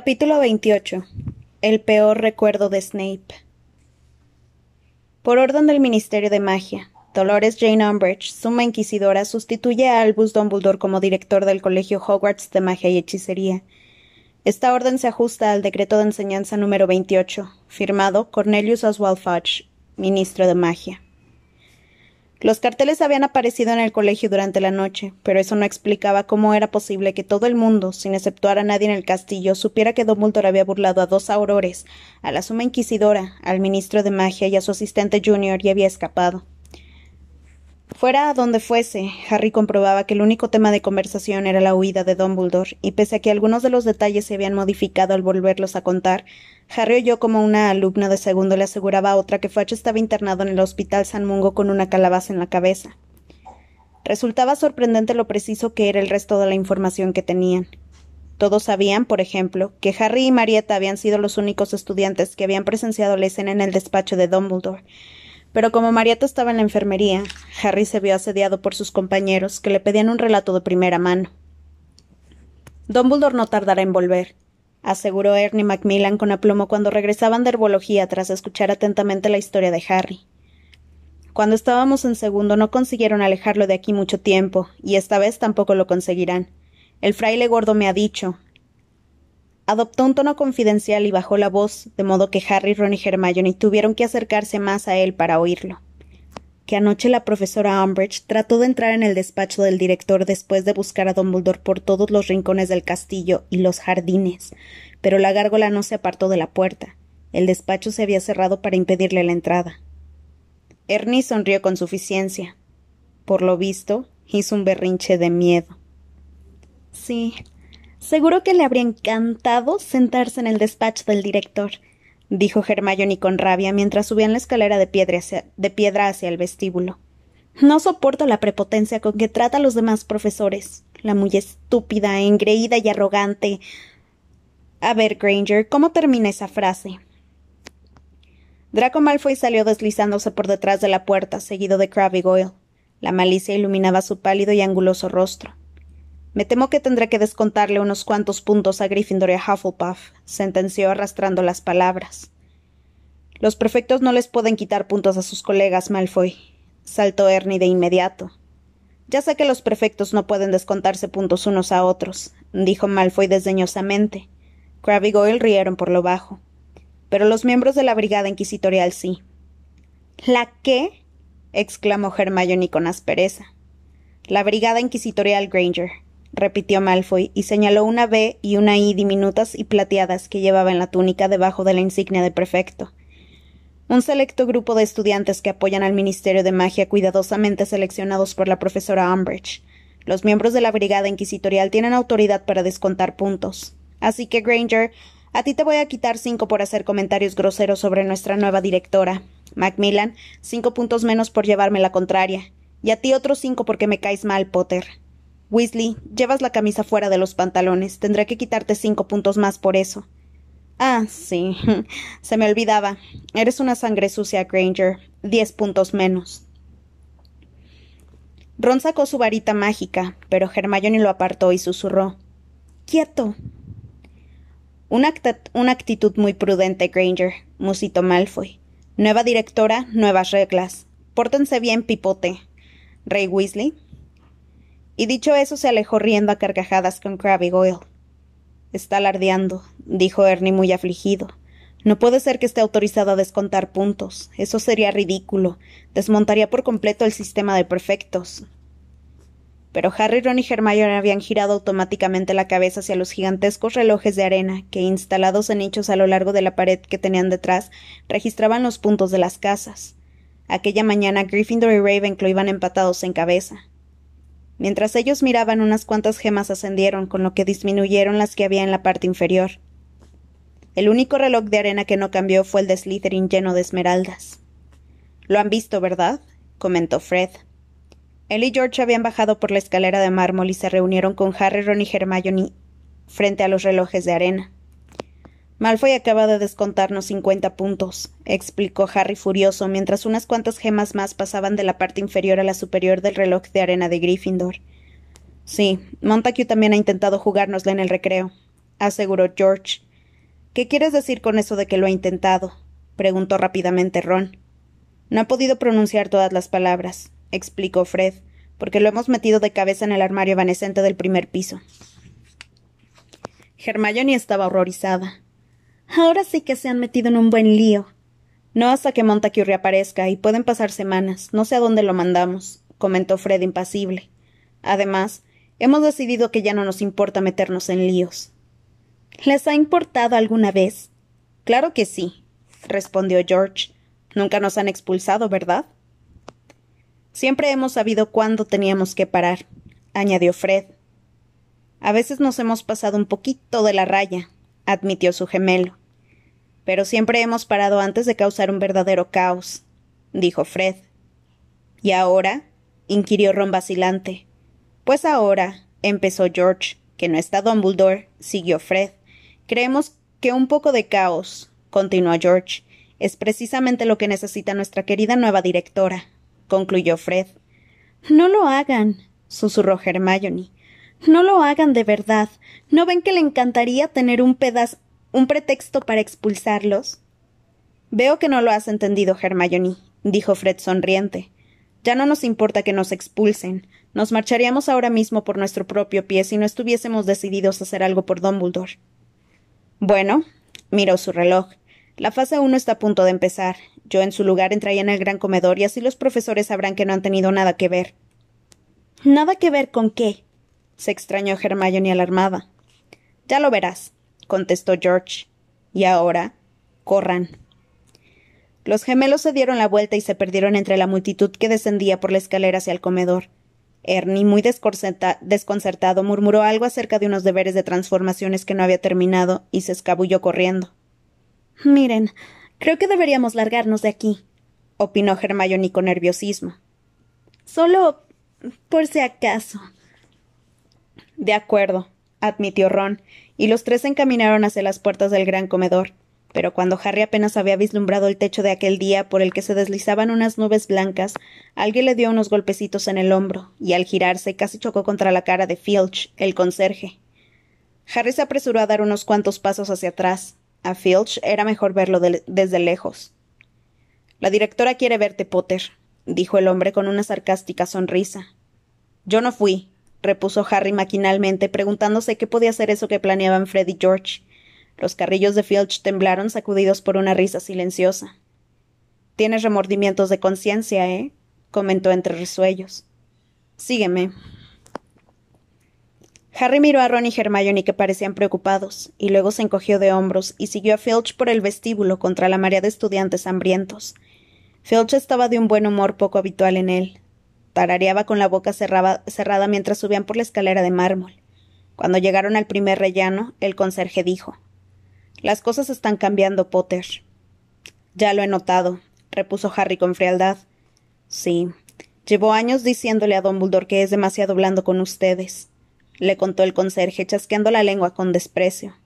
Capítulo 28 El peor recuerdo de Snape Por orden del Ministerio de Magia, Dolores Jane Umbridge, suma inquisidora, sustituye a Albus Dumbledore como director del Colegio Hogwarts de Magia y Hechicería. Esta orden se ajusta al decreto de enseñanza número 28, firmado Cornelius Oswald Fudge, ministro de Magia. Los carteles habían aparecido en el colegio durante la noche, pero eso no explicaba cómo era posible que todo el mundo, sin exceptuar a nadie en el castillo, supiera que Dumbledore había burlado a dos aurores, a la suma inquisidora, al ministro de magia y a su asistente junior y había escapado. Fuera a donde fuese, Harry comprobaba que el único tema de conversación era la huida de Dumbledore, y pese a que algunos de los detalles se habían modificado al volverlos a contar, Harry oyó como una alumna de segundo le aseguraba a otra que Fudge estaba internado en el Hospital San Mungo con una calabaza en la cabeza. Resultaba sorprendente lo preciso que era el resto de la información que tenían. Todos sabían, por ejemplo, que Harry y Marietta habían sido los únicos estudiantes que habían presenciado la escena en el despacho de Dumbledore, pero como Marietta estaba en la enfermería, Harry se vio asediado por sus compañeros, que le pedían un relato de primera mano. Dumbledore no tardará en volver, aseguró Ernie Macmillan con aplomo cuando regresaban de herbología tras escuchar atentamente la historia de Harry. Cuando estábamos en segundo no consiguieron alejarlo de aquí mucho tiempo, y esta vez tampoco lo conseguirán. El fraile gordo me ha dicho, Adoptó un tono confidencial y bajó la voz, de modo que Harry, Ron y Hermione tuvieron que acercarse más a él para oírlo. Que anoche la profesora Umbridge trató de entrar en el despacho del director después de buscar a Dumbledore por todos los rincones del castillo y los jardines, pero la gárgola no se apartó de la puerta. El despacho se había cerrado para impedirle la entrada. Ernie sonrió con suficiencia. Por lo visto, hizo un berrinche de miedo. Sí, Seguro que le habría encantado sentarse en el despacho del director, dijo Hermione con rabia mientras subían la escalera de piedra, hacia, de piedra hacia el vestíbulo. No soporto la prepotencia con que trata a los demás profesores. La muy estúpida, engreída y arrogante. A ver, Granger, ¿cómo termina esa frase? Draco Malfoy salió deslizándose por detrás de la puerta, seguido de Crabbe Goyle. La malicia iluminaba su pálido y anguloso rostro. Me temo que tendré que descontarle unos cuantos puntos a Gryffindor y a Hufflepuff, sentenció arrastrando las palabras. Los prefectos no les pueden quitar puntos a sus colegas, Malfoy, saltó Ernie de inmediato. Ya sé que los prefectos no pueden descontarse puntos unos a otros, dijo Malfoy desdeñosamente. Crabbe y Goyle rieron por lo bajo. Pero los miembros de la brigada inquisitorial sí. ¿La qué? exclamó Hermione con aspereza. La brigada inquisitorial Granger, repitió Malfoy, y señaló una B y una I diminutas y plateadas que llevaba en la túnica debajo de la insignia de prefecto. Un selecto grupo de estudiantes que apoyan al Ministerio de Magia cuidadosamente seleccionados por la profesora Umbridge. Los miembros de la Brigada Inquisitorial tienen autoridad para descontar puntos. Así que, Granger, a ti te voy a quitar cinco por hacer comentarios groseros sobre nuestra nueva directora. Macmillan, cinco puntos menos por llevarme la contraria. Y a ti otros cinco porque me caes mal, Potter. Weasley, llevas la camisa fuera de los pantalones. Tendré que quitarte cinco puntos más por eso. Ah, sí. Se me olvidaba. Eres una sangre sucia, Granger. Diez puntos menos. Ron sacó su varita mágica, pero Hermione lo apartó y susurró. Quieto. Una, una actitud muy prudente, Granger, musitó Malfoy. Nueva directora, nuevas reglas. Pórtense bien, pipote. Rey Weasley, y dicho eso se alejó riendo a carcajadas con Crabbe Goyle. Está alardeando, dijo Ernie muy afligido. No puede ser que esté autorizado a descontar puntos. Eso sería ridículo. Desmontaría por completo el sistema de perfectos. Pero Harry, Ron y Hermione habían girado automáticamente la cabeza hacia los gigantescos relojes de arena que, instalados en nichos a lo largo de la pared que tenían detrás, registraban los puntos de las casas. Aquella mañana Gryffindor y Ravenclaw iban empatados en cabeza. Mientras ellos miraban unas cuantas gemas ascendieron, con lo que disminuyeron las que había en la parte inferior. El único reloj de arena que no cambió fue el de Slytherin lleno de esmeraldas. Lo han visto, ¿verdad? comentó Fred. Él y George habían bajado por la escalera de mármol y se reunieron con Harry, Ron y Hermione frente a los relojes de arena. Malfoy acaba de descontarnos cincuenta puntos, explicó Harry furioso, mientras unas cuantas gemas más pasaban de la parte inferior a la superior del reloj de arena de Gryffindor. Sí, Montague también ha intentado jugárnosla en el recreo, aseguró George. ¿Qué quieres decir con eso de que lo ha intentado? preguntó rápidamente Ron. No ha podido pronunciar todas las palabras, explicó Fred, porque lo hemos metido de cabeza en el armario evanescente del primer piso. Hermione estaba horrorizada. Ahora sí que se han metido en un buen lío. No hasta que Montague reaparezca, y pueden pasar semanas. No sé a dónde lo mandamos, comentó Fred impasible. Además, hemos decidido que ya no nos importa meternos en líos. ¿Les ha importado alguna vez? Claro que sí, respondió George. Nunca nos han expulsado, ¿verdad? Siempre hemos sabido cuándo teníamos que parar, añadió Fred. A veces nos hemos pasado un poquito de la raya, admitió su gemelo. Pero siempre hemos parado antes de causar un verdadero caos, dijo Fred. ¿Y ahora? inquirió Ron vacilante. Pues ahora, empezó George, que no está Dumbledore, siguió Fred. Creemos que un poco de caos, continuó George, es precisamente lo que necesita nuestra querida nueva directora, concluyó Fred. No lo hagan, susurró Hermione. No lo hagan de verdad. ¿No ven que le encantaría tener un pedazo un pretexto para expulsarlos? Veo que no lo has entendido, Hermione, dijo Fred sonriente. Ya no nos importa que nos expulsen. Nos marcharíamos ahora mismo por nuestro propio pie si no estuviésemos decididos a hacer algo por Dumbledore. Bueno, miró su reloj. La fase uno está a punto de empezar. Yo en su lugar entraría en el gran comedor y así los profesores sabrán que no han tenido nada que ver. ¿Nada que ver con qué? se extrañó Hermione alarmada. Ya lo verás, contestó George. Y ahora, corran. Los gemelos se dieron la vuelta y se perdieron entre la multitud que descendía por la escalera hacia el comedor. Ernie, muy desconcertado, murmuró algo acerca de unos deberes de transformaciones que no había terminado y se escabulló corriendo. Miren, creo que deberíamos largarnos de aquí, opinó Hermione con nerviosismo. Solo por si acaso. De acuerdo, admitió Ron, y los tres se encaminaron hacia las puertas del gran comedor. Pero cuando Harry apenas había vislumbrado el techo de aquel día por el que se deslizaban unas nubes blancas, alguien le dio unos golpecitos en el hombro, y al girarse casi chocó contra la cara de Filch, el conserje. Harry se apresuró a dar unos cuantos pasos hacia atrás, a Filch era mejor verlo desde lejos. La directora quiere verte, Potter, dijo el hombre con una sarcástica sonrisa. Yo no fui, repuso Harry maquinalmente, preguntándose qué podía ser eso que planeaban Fred y George. Los carrillos de Filch temblaron, sacudidos por una risa silenciosa. Tienes remordimientos de conciencia, ¿eh? comentó entre resuellos. Sígueme. Harry miró a Ron y Hermione que parecían preocupados, y luego se encogió de hombros y siguió a Filch por el vestíbulo contra la marea de estudiantes hambrientos. Filch estaba de un buen humor poco habitual en él. Tarareaba con la boca cerrada mientras subían por la escalera de mármol. Cuando llegaron al primer rellano, el conserje dijo Las cosas están cambiando, Potter. Ya lo he notado, repuso Harry con frialdad. Sí. Llevo años diciéndole a Dumbledore que es demasiado blando con ustedes le contó el conserje, chasqueando la lengua con desprecio.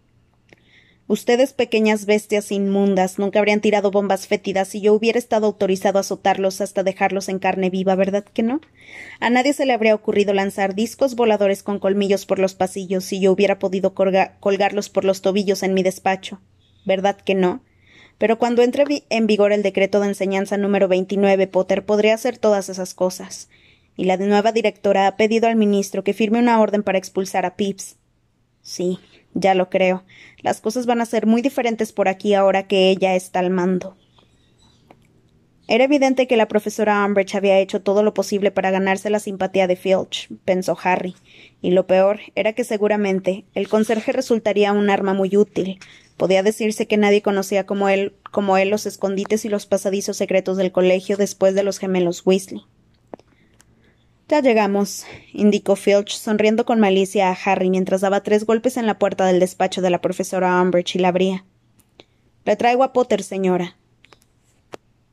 Ustedes, pequeñas bestias inmundas, nunca habrían tirado bombas fétidas si yo hubiera estado autorizado a azotarlos hasta dejarlos en carne viva, ¿verdad que no? A nadie se le habría ocurrido lanzar discos voladores con colmillos por los pasillos si yo hubiera podido colgarlos por los tobillos en mi despacho, ¿verdad que no? Pero cuando entre en vigor el decreto de enseñanza número 29, Potter podría hacer todas esas cosas y la nueva directora ha pedido al ministro que firme una orden para expulsar a Pips. Sí, ya lo creo. Las cosas van a ser muy diferentes por aquí ahora que ella está al mando. Era evidente que la profesora Umbridge había hecho todo lo posible para ganarse la simpatía de Filch, pensó Harry, y lo peor era que seguramente el conserje resultaría un arma muy útil. Podía decirse que nadie conocía como él, como él los escondites y los pasadizos secretos del colegio después de los gemelos Weasley. Ya llegamos, indicó Filch, sonriendo con malicia a Harry mientras daba tres golpes en la puerta del despacho de la profesora Umbridge y la abría. Le traigo a Potter, señora.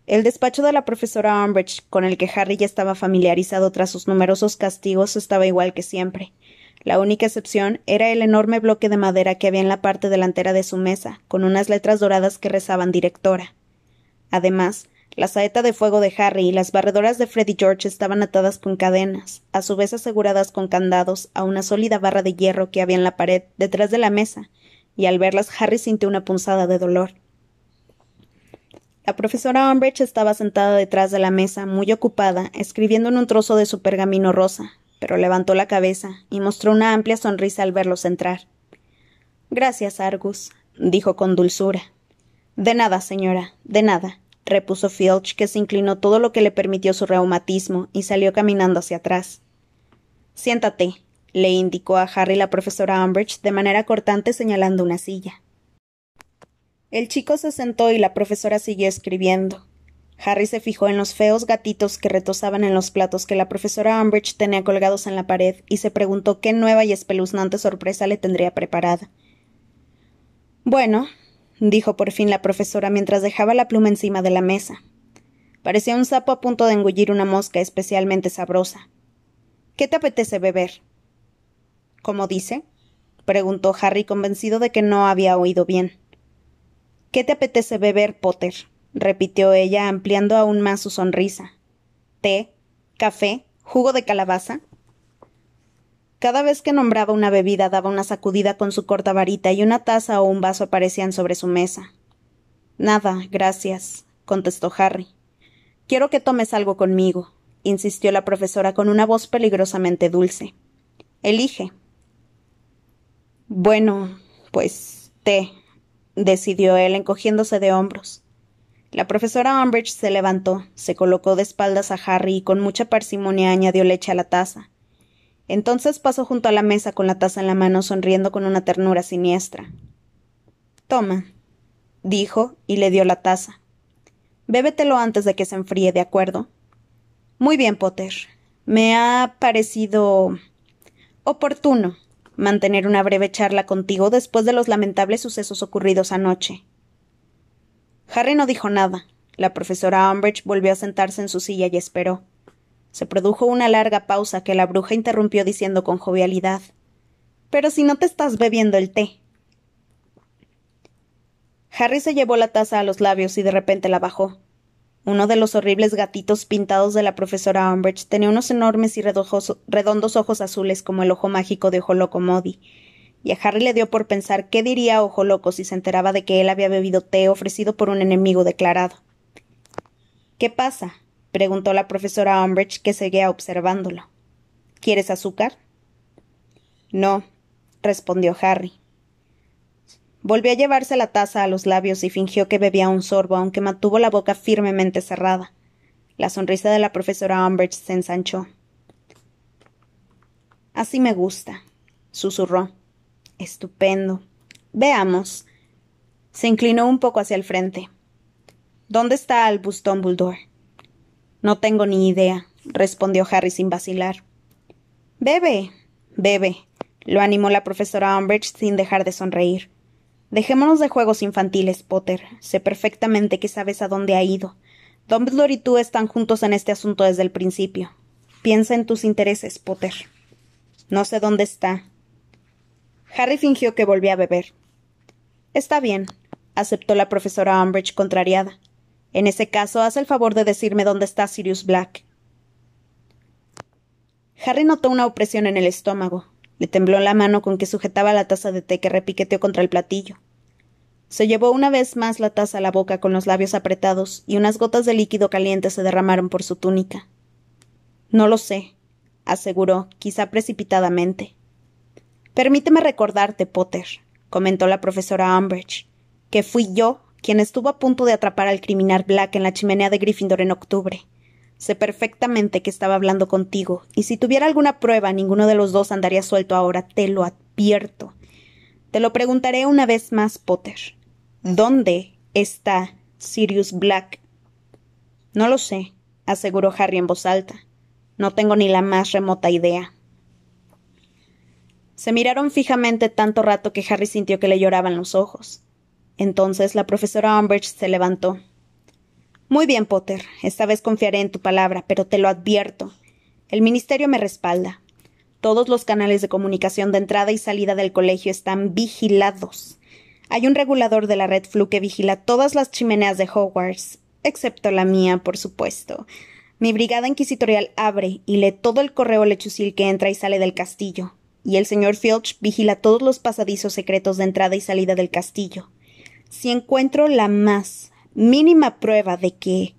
El despacho de la profesora Umbridge, con el que Harry ya estaba familiarizado tras sus numerosos castigos, estaba igual que siempre. La única excepción era el enorme bloque de madera que había en la parte delantera de su mesa, con unas letras doradas que rezaban directora. Además, la saeta de fuego de Harry y las barredoras de Freddy George estaban atadas con cadenas, a su vez aseguradas con candados a una sólida barra de hierro que había en la pared detrás de la mesa, y al verlas Harry sintió una punzada de dolor. La profesora Umbridge estaba sentada detrás de la mesa, muy ocupada, escribiendo en un trozo de su pergamino rosa, pero levantó la cabeza y mostró una amplia sonrisa al verlos entrar. Gracias, Argus, dijo con dulzura. De nada, señora, de nada, repuso Filch, que se inclinó todo lo que le permitió su reumatismo y salió caminando hacia atrás. Siéntate, le indicó a Harry la profesora Umbridge de manera cortante señalando una silla. El chico se sentó y la profesora siguió escribiendo. Harry se fijó en los feos gatitos que retozaban en los platos que la profesora Umbridge tenía colgados en la pared y se preguntó qué nueva y espeluznante sorpresa le tendría preparada. Bueno, dijo por fin la profesora mientras dejaba la pluma encima de la mesa. Parecía un sapo a punto de engullir una mosca especialmente sabrosa. ¿Qué te apetece beber? ¿Cómo dice? preguntó Harry convencido de que no había oído bien. ¿Qué te apetece beber, Potter? repitió ella, ampliando aún más su sonrisa. ¿Té? ¿Café? ¿Jugo de calabaza? Cada vez que nombraba una bebida daba una sacudida con su corta varita y una taza o un vaso aparecían sobre su mesa. Nada, gracias, contestó Harry. Quiero que tomes algo conmigo, insistió la profesora con una voz peligrosamente dulce. Elige. Bueno, pues té, decidió él encogiéndose de hombros. La profesora Umbridge se levantó, se colocó de espaldas a Harry y con mucha parsimonia añadió leche a la taza. Entonces pasó junto a la mesa con la taza en la mano, sonriendo con una ternura siniestra. Toma, dijo y le dio la taza. Bébetelo antes de que se enfríe, ¿de acuerdo? Muy bien, Potter. Me ha parecido oportuno mantener una breve charla contigo después de los lamentables sucesos ocurridos anoche. Harry no dijo nada. La profesora Umbridge volvió a sentarse en su silla y esperó. Se produjo una larga pausa que la bruja interrumpió diciendo con jovialidad Pero si no te estás bebiendo el té. Harry se llevó la taza a los labios y de repente la bajó. Uno de los horribles gatitos pintados de la profesora Umbridge tenía unos enormes y redondos ojos azules como el ojo mágico de Ojo Loco Modi, y a Harry le dio por pensar qué diría Ojo Loco si se enteraba de que él había bebido té ofrecido por un enemigo declarado. ¿Qué pasa? Preguntó la profesora Umbridge, que seguía observándolo. ¿Quieres azúcar? No, respondió Harry. Volvió a llevarse la taza a los labios y fingió que bebía un sorbo, aunque mantuvo la boca firmemente cerrada. La sonrisa de la profesora Umbridge se ensanchó. Así me gusta, susurró. Estupendo. Veamos. Se inclinó un poco hacia el frente. ¿Dónde está Albus Dumbledore? No tengo ni idea, respondió Harry sin vacilar. Bebe, bebe, lo animó la profesora Umbridge sin dejar de sonreír. Dejémonos de juegos infantiles, Potter. Sé perfectamente que sabes a dónde ha ido. Dumbledore y tú están juntos en este asunto desde el principio. Piensa en tus intereses, Potter. No sé dónde está, Harry fingió que volvía a beber. Está bien, aceptó la profesora Umbridge contrariada. En ese caso, haz el favor de decirme dónde está Sirius Black. Harry notó una opresión en el estómago. Le tembló la mano con que sujetaba la taza de té que repiqueteó contra el platillo. Se llevó una vez más la taza a la boca con los labios apretados y unas gotas de líquido caliente se derramaron por su túnica. No lo sé, aseguró, quizá precipitadamente. Permíteme recordarte, Potter, comentó la profesora Umbridge, que fui yo quien estuvo a punto de atrapar al criminal Black en la chimenea de Gryffindor en octubre. Sé perfectamente que estaba hablando contigo, y si tuviera alguna prueba, ninguno de los dos andaría suelto ahora, te lo advierto. Te lo preguntaré una vez más, Potter. ¿Dónde está Sirius Black? No lo sé, aseguró Harry en voz alta. No tengo ni la más remota idea. Se miraron fijamente tanto rato que Harry sintió que le lloraban los ojos. Entonces la profesora Umbridge se levantó. Muy bien, Potter. Esta vez confiaré en tu palabra, pero te lo advierto. El Ministerio me respalda. Todos los canales de comunicación de entrada y salida del colegio están vigilados. Hay un regulador de la red Flu que vigila todas las chimeneas de Hogwarts, excepto la mía, por supuesto. Mi brigada inquisitorial abre y lee todo el correo lechucil que entra y sale del castillo. y el señor Filch vigila todos los pasadizos secretos de entrada y salida del castillo. Si encuentro la más mínima prueba de que.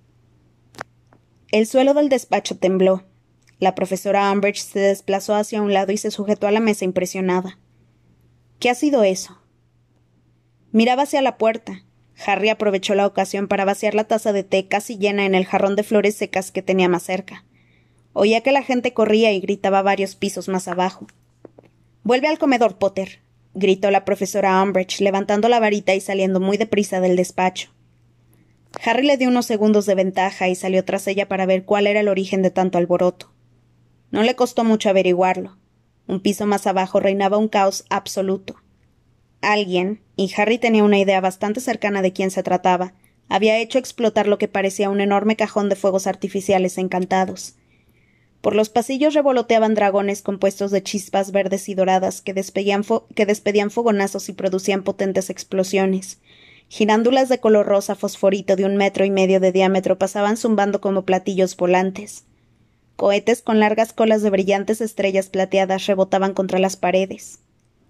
El suelo del despacho tembló. La profesora Umbridge se desplazó hacia un lado y se sujetó a la mesa impresionada. ¿Qué ha sido eso? Miraba hacia la puerta. Harry aprovechó la ocasión para vaciar la taza de té casi llena en el jarrón de flores secas que tenía más cerca. Oía que la gente corría y gritaba varios pisos más abajo. Vuelve al comedor, Potter, gritó la profesora Umbridge, levantando la varita y saliendo muy deprisa del despacho. Harry le dio unos segundos de ventaja y salió tras ella para ver cuál era el origen de tanto alboroto. No le costó mucho averiguarlo. Un piso más abajo reinaba un caos absoluto. Alguien, y Harry tenía una idea bastante cercana de quién se trataba, había hecho explotar lo que parecía un enorme cajón de fuegos artificiales encantados. Por los pasillos revoloteaban dragones compuestos de chispas verdes y doradas que, que despedían fogonazos y producían potentes explosiones. Girándulas de color rosa fosforito de un metro y medio de diámetro pasaban zumbando como platillos volantes. Cohetes con largas colas de brillantes estrellas plateadas rebotaban contra las paredes.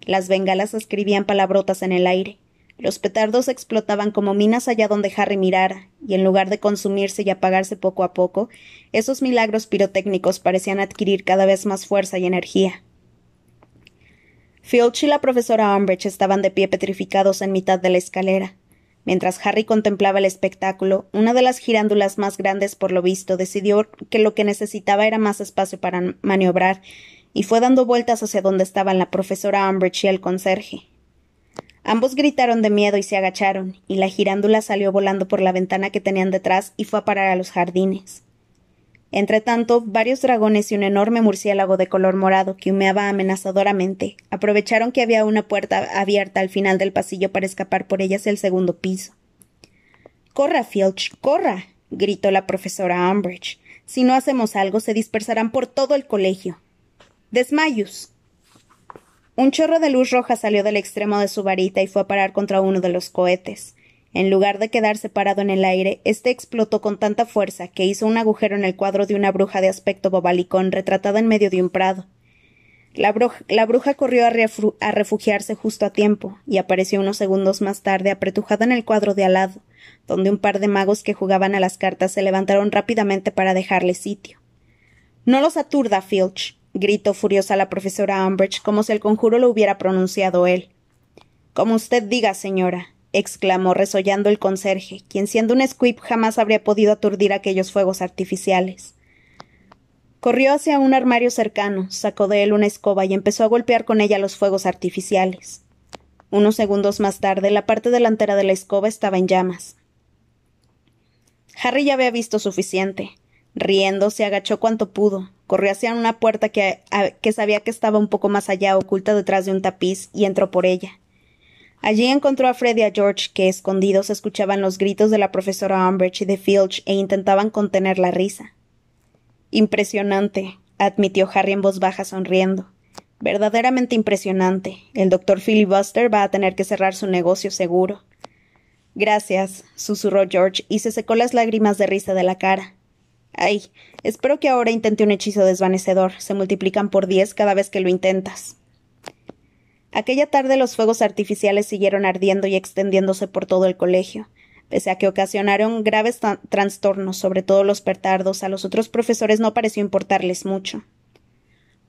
Las bengalas escribían palabrotas en el aire. Los petardos explotaban como minas allá donde Harry mirara, y en lugar de consumirse y apagarse poco a poco, esos milagros pirotécnicos parecían adquirir cada vez más fuerza y energía. Filch y la profesora Umbridge estaban de pie petrificados en mitad de la escalera. Mientras Harry contemplaba el espectáculo, una de las girándulas más grandes, por lo visto, decidió que lo que necesitaba era más espacio para maniobrar, y fue dando vueltas hacia donde estaban la profesora Umbridge y el conserje. Ambos gritaron de miedo y se agacharon, y la girándula salió volando por la ventana que tenían detrás y fue a parar a los jardines. Entretanto, varios dragones y un enorme murciélago de color morado que humeaba amenazadoramente aprovecharon que había una puerta abierta al final del pasillo para escapar por ella hacia el segundo piso. Corra, Filch, corra. gritó la profesora Umbridge. Si no hacemos algo, se dispersarán por todo el colegio. Desmayus. Un chorro de luz roja salió del extremo de su varita y fue a parar contra uno de los cohetes. En lugar de quedarse parado en el aire, éste explotó con tanta fuerza que hizo un agujero en el cuadro de una bruja de aspecto bobalicón retratada en medio de un prado. La, bruja, corrió a, refugiarse justo a tiempo, y apareció unos segundos más tarde apretujada en el cuadro de al lado, donde un par de magos que jugaban a las cartas se levantaron rápidamente para dejarle sitio. No los aturda, Filch, gritó furiosa la profesora Umbridge, como si el conjuro lo hubiera pronunciado él. Como usted diga, señora, exclamó resollando el conserje, quien siendo un squib jamás habría podido aturdir aquellos fuegos artificiales. Corrió hacia un armario cercano, sacó de él una escoba y empezó a golpear con ella los fuegos artificiales. Unos segundos más tarde, la parte delantera de la escoba estaba en llamas. Harry ya había visto suficiente. Riendo, se agachó cuanto pudo, corrió hacia una puerta que, que sabía que estaba un poco más allá, oculta detrás de un tapiz, y entró por ella. Allí encontró a Fred y a George, que escondidos escuchaban los gritos de la profesora Umbridge y de Filch e intentaban contener la risa. Impresionante, admitió Harry en voz baja sonriendo. Verdaderamente impresionante. El doctor Filibuster va a tener que cerrar su negocio seguro. Gracias, susurró George y se secó las lágrimas de risa de la cara. Ay, espero que ahora intente un hechizo desvanecedor. Se multiplican por diez cada vez que lo intentas. Aquella tarde los fuegos artificiales siguieron ardiendo y extendiéndose por todo el colegio. Pese a que ocasionaron graves trastornos, sobre todo los pertardos, a los otros profesores no pareció importarles mucho.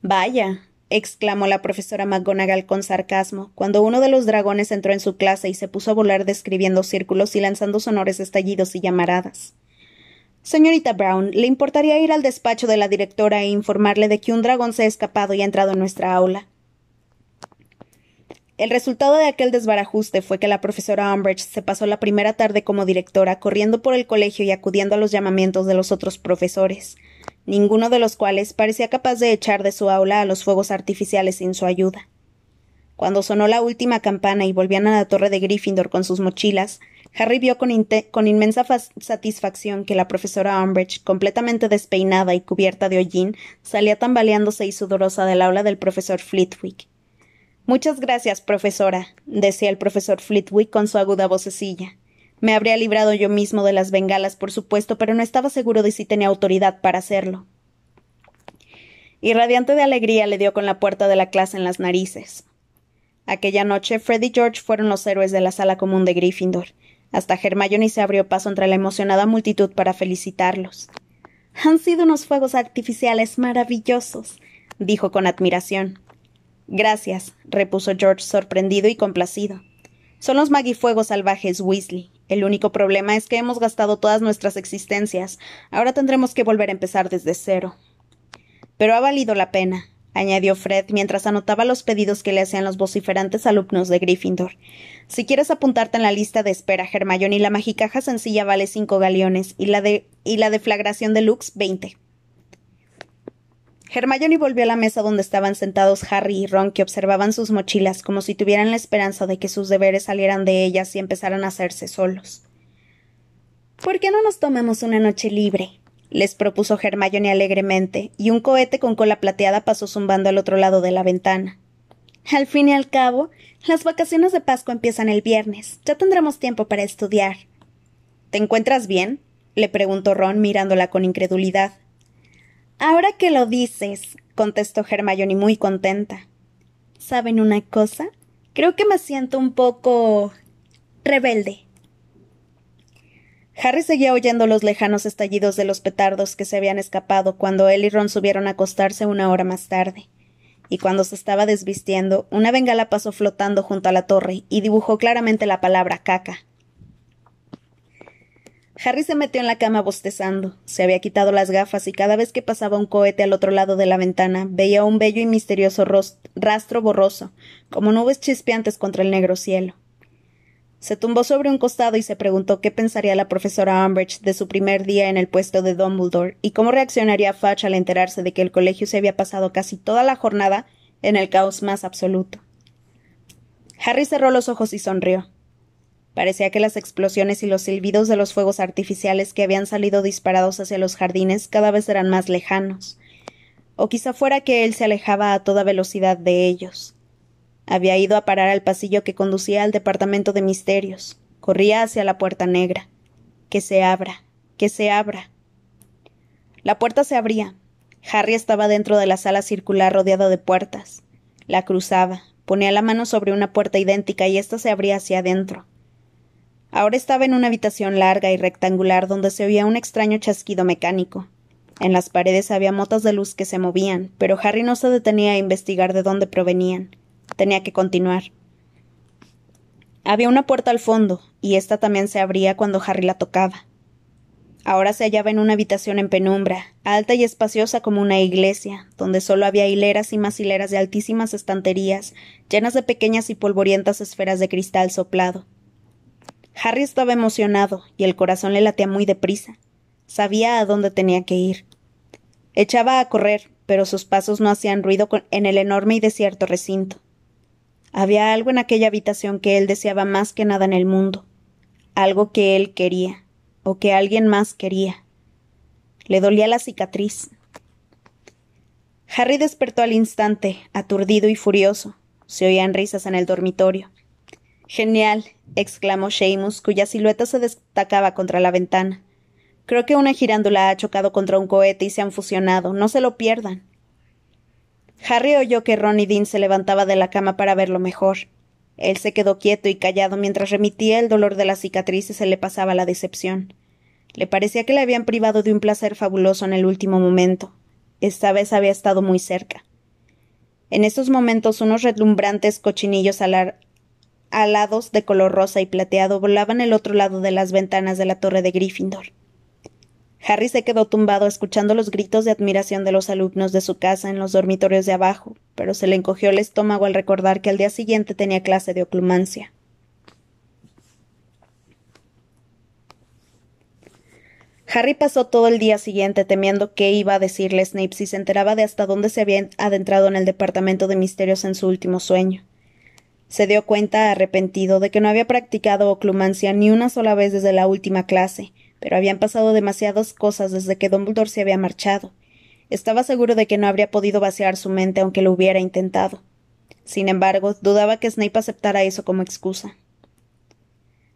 Vaya, exclamó la profesora McGonagall con sarcasmo, cuando uno de los dragones entró en su clase y se puso a volar describiendo círculos y lanzando sonores estallidos y llamaradas. Señorita Brown, ¿le importaría ir al despacho de la directora e informarle de que un dragón se ha escapado y ha entrado en nuestra aula? El resultado de aquel desbarajuste fue que la profesora Umbridge se pasó la primera tarde como directora corriendo por el colegio y acudiendo a los llamamientos de los otros profesores, ninguno de los cuales parecía capaz de echar de su aula a los fuegos artificiales sin su ayuda. Cuando sonó la última campana y volvían a la torre de Gryffindor con sus mochilas, Harry vio con, inmensa satisfacción que la profesora Umbridge, completamente despeinada y cubierta de hollín, salía tambaleándose y sudorosa del aula del profesor Flitwick. Muchas gracias, profesora, decía el profesor Flitwick con su aguda vocecilla. Me habría librado yo mismo de las bengalas, por supuesto, pero no estaba seguro de si tenía autoridad para hacerlo. y radiante de alegría le dio con la puerta de la clase en las narices. Aquella noche Fred y George fueron los héroes de la sala común de Gryffindor. Hasta Hermione se abrió paso entre la emocionada multitud para felicitarlos. Han sido unos fuegos artificiales maravillosos, dijo con admiración. Gracias, repuso George sorprendido y complacido. Son los maguifuegos salvajes Weasley. El único problema es que hemos gastado todas nuestras existencias. Ahora tendremos que volver a empezar desde cero. Pero ha valido la pena, añadió Fred mientras anotaba los pedidos que le hacían los vociferantes alumnos de Gryffindor. Si quieres apuntarte en la lista de espera, y la magicaja sencilla vale cinco galeones y la de y la deflagración de Lux veinte. Hermione volvió a la mesa donde estaban sentados Harry y Ron, que observaban sus mochilas como si tuvieran la esperanza de que sus deberes salieran de ellas y empezaran a hacerse solos. ¿Por qué no nos tomamos una noche libre? Les propuso Hermione alegremente, y un cohete con cola plateada pasó zumbando al otro lado de la ventana. Al fin y al cabo, las vacaciones de Pascua empiezan el viernes. Ya tendremos tiempo para estudiar. ¿Te encuentras bien? le preguntó Ron mirándola con incredulidad. Ahora que lo dices, contestó Hermione muy contenta. ¿Saben una cosa? Creo que me siento un poco rebelde. Harry seguía oyendo los lejanos estallidos de los petardos que se habían escapado cuando él y Ron subieron a acostarse una hora más tarde. Y cuando se estaba desvistiendo, una bengala pasó flotando junto a la torre y dibujó claramente la palabra caca. Harry se metió en la cama bostezando. Se había quitado las gafas y cada vez que pasaba un cohete al otro lado de la ventana veía un bello y misterioso rastro borroso, como nubes chispeantes contra el negro cielo. Se tumbó sobre un costado y se preguntó qué pensaría la profesora Umbridge de su primer día en el puesto de Dumbledore y cómo reaccionaría Fudge al enterarse de que el colegio se había pasado casi toda la jornada en el caos más absoluto. Harry cerró los ojos y sonrió. Parecía que las explosiones y los silbidos de los fuegos artificiales que habían salido disparados hacia los jardines cada vez eran más lejanos. O quizá fuera que él se alejaba a toda velocidad de ellos. Había ido a parar al pasillo que conducía al departamento de misterios. Corría hacia la puerta negra. Que se abra, que se abra. La puerta se abría. Harry estaba dentro de la sala circular rodeada de puertas. La cruzaba, ponía la mano sobre una puerta idéntica y ésta se abría hacia adentro. Ahora estaba en una habitación larga y rectangular donde se oía un extraño chasquido mecánico. En las paredes había motas de luz que se movían, pero Harry no se detenía a investigar de dónde provenían. Tenía que continuar. Había una puerta al fondo, y ésta también se abría cuando Harry la tocaba. Ahora se hallaba en una habitación en penumbra, alta y espaciosa como una iglesia, donde solo había hileras y más hileras de altísimas estanterías, llenas de pequeñas y polvorientas esferas de cristal soplado. Harry estaba emocionado, y el corazón le latía muy deprisa. Sabía a dónde tenía que ir. Echaba a correr, pero sus pasos no hacían ruido en el enorme y desierto recinto. Había algo en aquella habitación que él deseaba más que nada en el mundo, algo que él quería, o que alguien más quería. Le dolía la cicatriz. Harry despertó al instante, aturdido y furioso. Se oían risas en el dormitorio. Genial, exclamó Seamus, cuya silueta se destacaba contra la ventana. Creo que una girándula ha chocado contra un cohete y se han fusionado. No se lo pierdan. Harry oyó que Ron y Dean se levantaba de la cama para verlo mejor. Él se quedó quieto y callado mientras remitía el dolor de la cicatriz y se le pasaba la decepción. Le parecía que le habían privado de un placer fabuloso en el último momento. Esta vez había estado muy cerca. En estos momentos unos relumbrantes cochinillos alados de color rosa y plateado volaban al otro lado de las ventanas de la torre de Gryffindor. Harry se quedó tumbado escuchando los gritos de admiración de los alumnos de su casa en los dormitorios de abajo, pero se le encogió el estómago al recordar que al día siguiente tenía clase de oclumancia. Harry pasó todo el día siguiente temiendo qué iba a decirle Snape si se enteraba de hasta dónde se había adentrado en el departamento de misterios en su último sueño. Se dio cuenta, arrepentido, de que no había practicado oclumancia ni una sola vez desde la última clase, pero habían pasado demasiadas cosas desde que Dumbledore se había marchado. Estaba seguro de que no habría podido vaciar su mente aunque lo hubiera intentado. Sin embargo, dudaba que Snape aceptara eso como excusa.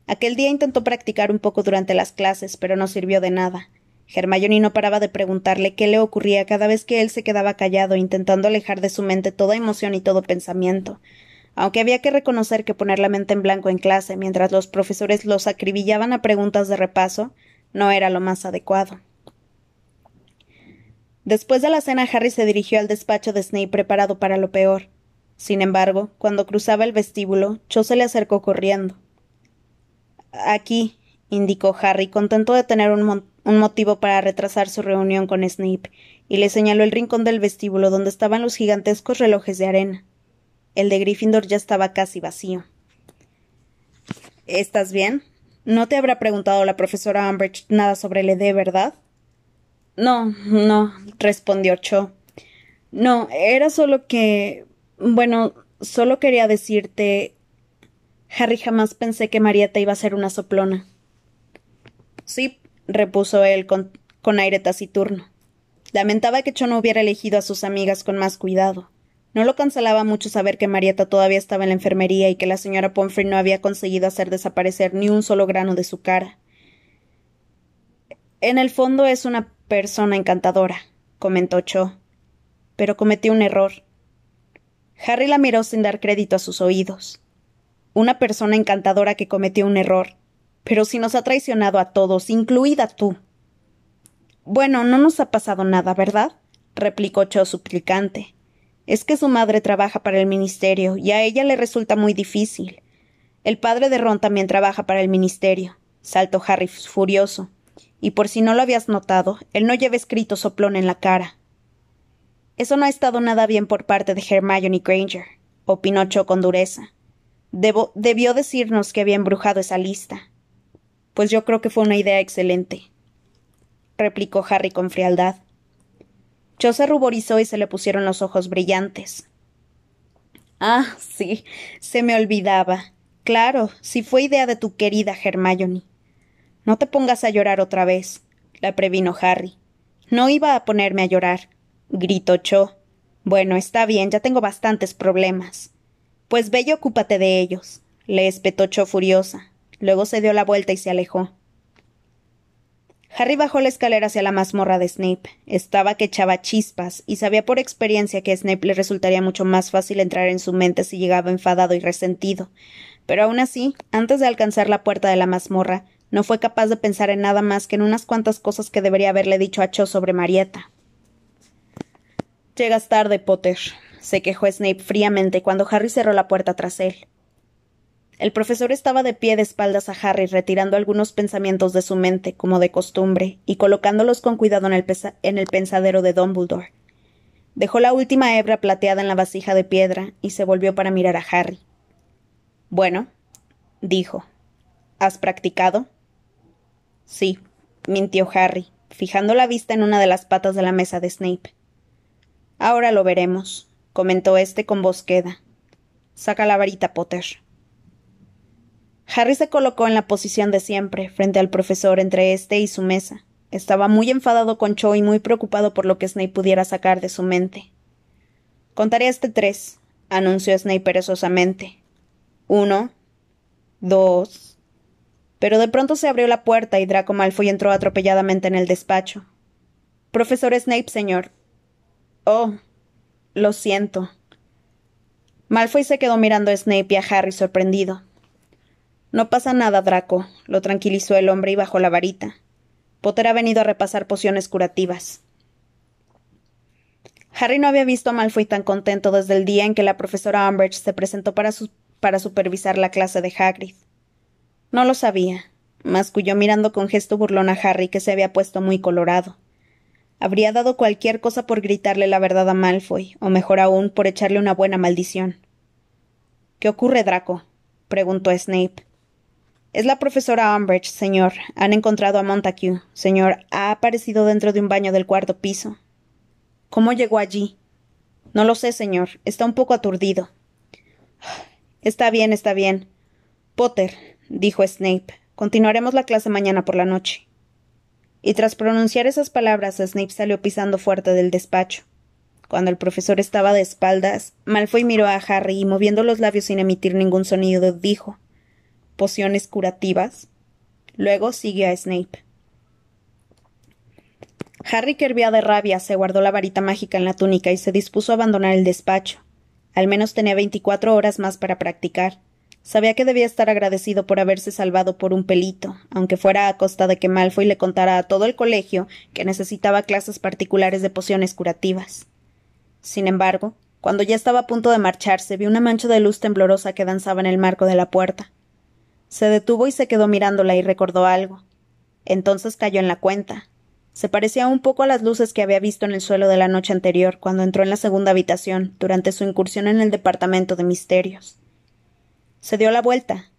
Aquel día intentó practicar un poco durante las clases, pero no sirvió de nada. Hermione no paraba de preguntarle qué le ocurría cada vez que él se quedaba callado, intentando alejar de su mente toda emoción y todo pensamiento, aunque había que reconocer que poner la mente en blanco en clase mientras los profesores los acribillaban a preguntas de repaso no era lo más adecuado. Después de la cena, Harry se dirigió al despacho de Snape preparado para lo peor. Sin embargo, cuando cruzaba el vestíbulo, Cho se le acercó corriendo. Aquí, indicó Harry, contento de tener un, un, motivo para retrasar su reunión con Snape, y le señaló el rincón del vestíbulo donde estaban los gigantescos relojes de arena. El de Gryffindor ya estaba casi vacío. ¿Estás bien? No te habrá preguntado la profesora Umbridge nada sobre el ED, ¿verdad? No, no, respondió Cho. No, era solo que. Bueno, solo quería decirte. Harry, jamás pensé que Marieta iba a ser una soplona. Sí, repuso él con, con aire taciturno. Lamentaba que Cho no hubiera elegido a sus amigas con más cuidado. No lo cancelaba mucho saber que Marieta todavía estaba en la enfermería y que la señora Pomfrey no había conseguido hacer desaparecer ni un solo grano de su cara. En el fondo es una persona encantadora, comentó Cho. Pero cometió un error. Harry la miró sin dar crédito a sus oídos. Una persona encantadora que cometió un error. Pero si nos ha traicionado a todos, incluida tú. Bueno, no nos ha pasado nada, ¿verdad? replicó Cho suplicante. Es que su madre trabaja para el ministerio y a ella le resulta muy difícil. El padre de Ron también trabaja para el ministerio, saltó Harry furioso. Y por si no lo habías notado, él no lleva escrito soplón en la cara. Eso no ha estado nada bien por parte de Hermione Granger, opinó Cho con dureza. debió decirnos que había embrujado esa lista. Pues yo creo que fue una idea excelente, replicó Harry con frialdad. Cho se ruborizó y se le pusieron los ojos brillantes. Ah, sí, se me olvidaba. Claro, si fue idea de tu querida Hermione. No te pongas a llorar otra vez, la previno Harry. No iba a ponerme a llorar, gritó Cho. Bueno, está bien, ya tengo bastantes problemas. Pues ve y ocúpate de ellos, le espetó Cho furiosa. Luego se dio la vuelta y se alejó. Harry bajó la escalera hacia la mazmorra de Snape. Estaba que echaba chispas, y sabía por experiencia que a Snape le resultaría mucho más fácil entrar en su mente si llegaba enfadado y resentido. Pero aún así, antes de alcanzar la puerta de la mazmorra, no fue capaz de pensar en nada más que en unas cuantas cosas que debería haberle dicho a Cho sobre Marieta. Llegas tarde, Potter, se quejó Snape fríamente cuando Harry cerró la puerta tras él. El profesor estaba de pie de espaldas a Harry, retirando algunos pensamientos de su mente, como de costumbre, y colocándolos con cuidado en el, en el pensadero de Dumbledore. Dejó la última hebra plateada en la vasija de piedra y se volvió para mirar a Harry. Bueno, dijo. ¿Has practicado? Sí, mintió Harry, fijando la vista en una de las patas de la mesa de Snape. Ahora lo veremos, comentó éste con voz queda. Saca la varita, Potter. Harry se colocó en la posición de siempre, frente al profesor entre éste y su mesa. Estaba muy enfadado con Cho y muy preocupado por lo que Snape pudiera sacar de su mente. Contaré este tres, anunció Snape perezosamente. Uno, dos. Pero de pronto se abrió la puerta y Draco Malfoy entró atropelladamente en el despacho. Profesor Snape, señor. Oh, lo siento. Malfoy se quedó mirando a Snape y a Harry sorprendido. No pasa nada, Draco, lo tranquilizó el hombre y bajó la varita. Potter ha venido a repasar pociones curativas. Harry no había visto a Malfoy tan contento desde el día en que la profesora Umbridge se presentó para, para supervisar la clase de Hagrid. No lo sabía, masculló mirando con gesto burlón a Harry, que se había puesto muy colorado. Habría dado cualquier cosa por gritarle la verdad a Malfoy, o mejor aún, por echarle una buena maldición. ¿Qué ocurre, Draco? preguntó Snape. Es la profesora Umbridge, señor. Han encontrado a Montague. Señor, ha aparecido dentro de un baño del cuarto piso. ¿Cómo llegó allí? No lo sé, señor. Está un poco aturdido. Está bien, está bien. Potter, dijo Snape, continuaremos la clase mañana por la noche. Y tras pronunciar esas palabras, Snape salió pisando fuerte del despacho. Cuando el profesor estaba de espaldas, Malfoy miró a Harry y moviendo los labios sin emitir ningún sonido, dijo pociones curativas. Luego sigue a Snape. Harry, que hervía de rabia, se guardó la varita mágica en la túnica y se dispuso a abandonar el despacho. Al menos tenía veinticuatro horas más para practicar. Sabía que debía estar agradecido por haberse salvado por un pelito, aunque fuera a costa de que Malfoy le contara a todo el colegio que necesitaba clases particulares de pociones curativas. Sin embargo, cuando ya estaba a punto de marcharse, vio una mancha de luz temblorosa que danzaba en el marco de la puerta. Se detuvo y se quedó mirándola y recordó algo. Entonces cayó en la cuenta. Se parecía un poco a las luces que había visto en el suelo de la noche anterior cuando entró en la segunda habitación durante su incursión en el departamento de misterios. Se dio la vuelta.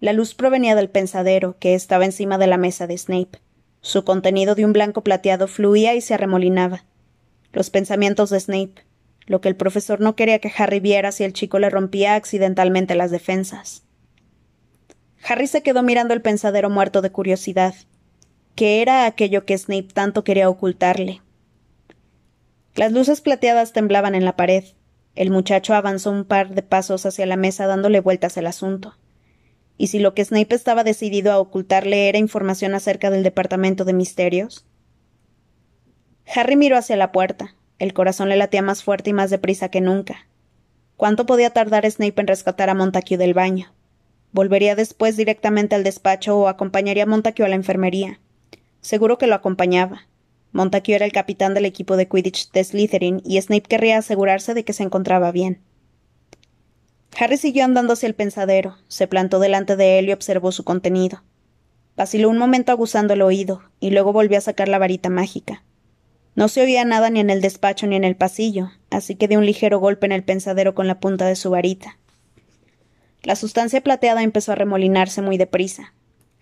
La luz provenía del pensadero, que estaba encima de la mesa de Snape. Su contenido de un blanco plateado fluía y se arremolinaba. Los pensamientos de Snape, lo que el profesor no quería que Harry viera si el chico le rompía accidentalmente las defensas. Harry se quedó mirando el pensadero muerto de curiosidad. ¿Qué era aquello que Snape tanto quería ocultarle? Las luces plateadas temblaban en la pared. El muchacho avanzó un par de pasos hacia la mesa dándole vueltas al asunto. ¿Y si lo que Snape estaba decidido a ocultarle era información acerca del Departamento de Misterios? Harry miró hacia la puerta. El corazón le latía más fuerte y más deprisa que nunca. ¿Cuánto podía tardar Snape en rescatar a Montague del baño? ¿Volvería después directamente al despacho o acompañaría a Montague a la enfermería? Seguro que lo acompañaba. Montague era el capitán del equipo de Quidditch de Slytherin y Snape querría asegurarse de que se encontraba bien. Harry siguió andando hacia el pensadero, se plantó delante de él y observó su contenido. Vaciló un momento aguzando el oído, y luego volvió a sacar la varita mágica. No se oía nada ni en el despacho ni en el pasillo, así que dio un ligero golpe en el pensadero con la punta de su varita. La sustancia plateada empezó a remolinarse muy deprisa.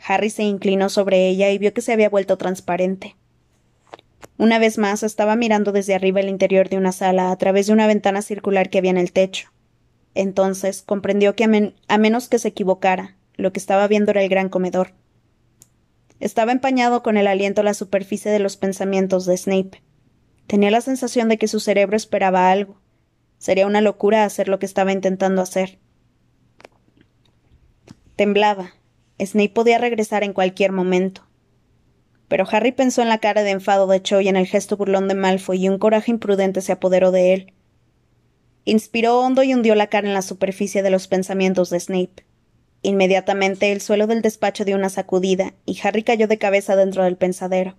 Harry se inclinó sobre ella y vio que se había vuelto transparente. Una vez más estaba mirando desde arriba el interior de una sala a través de una ventana circular que había en el techo. Entonces comprendió que a, menos que se equivocara, lo que estaba viendo era el gran comedor. Estaba empañado con el aliento la superficie de los pensamientos de Snape. Tenía la sensación de que su cerebro esperaba algo. Sería una locura hacer lo que estaba intentando hacer. Temblaba. Snape podía regresar en cualquier momento pero Harry pensó en la cara de enfado de Cho y en el gesto burlón de Malfoy y un coraje imprudente se apoderó de él. Inspiró hondo y hundió la cara en la superficie de los pensamientos de Snape. Inmediatamente el suelo del despacho dio una sacudida y Harry cayó de cabeza dentro del pensadero.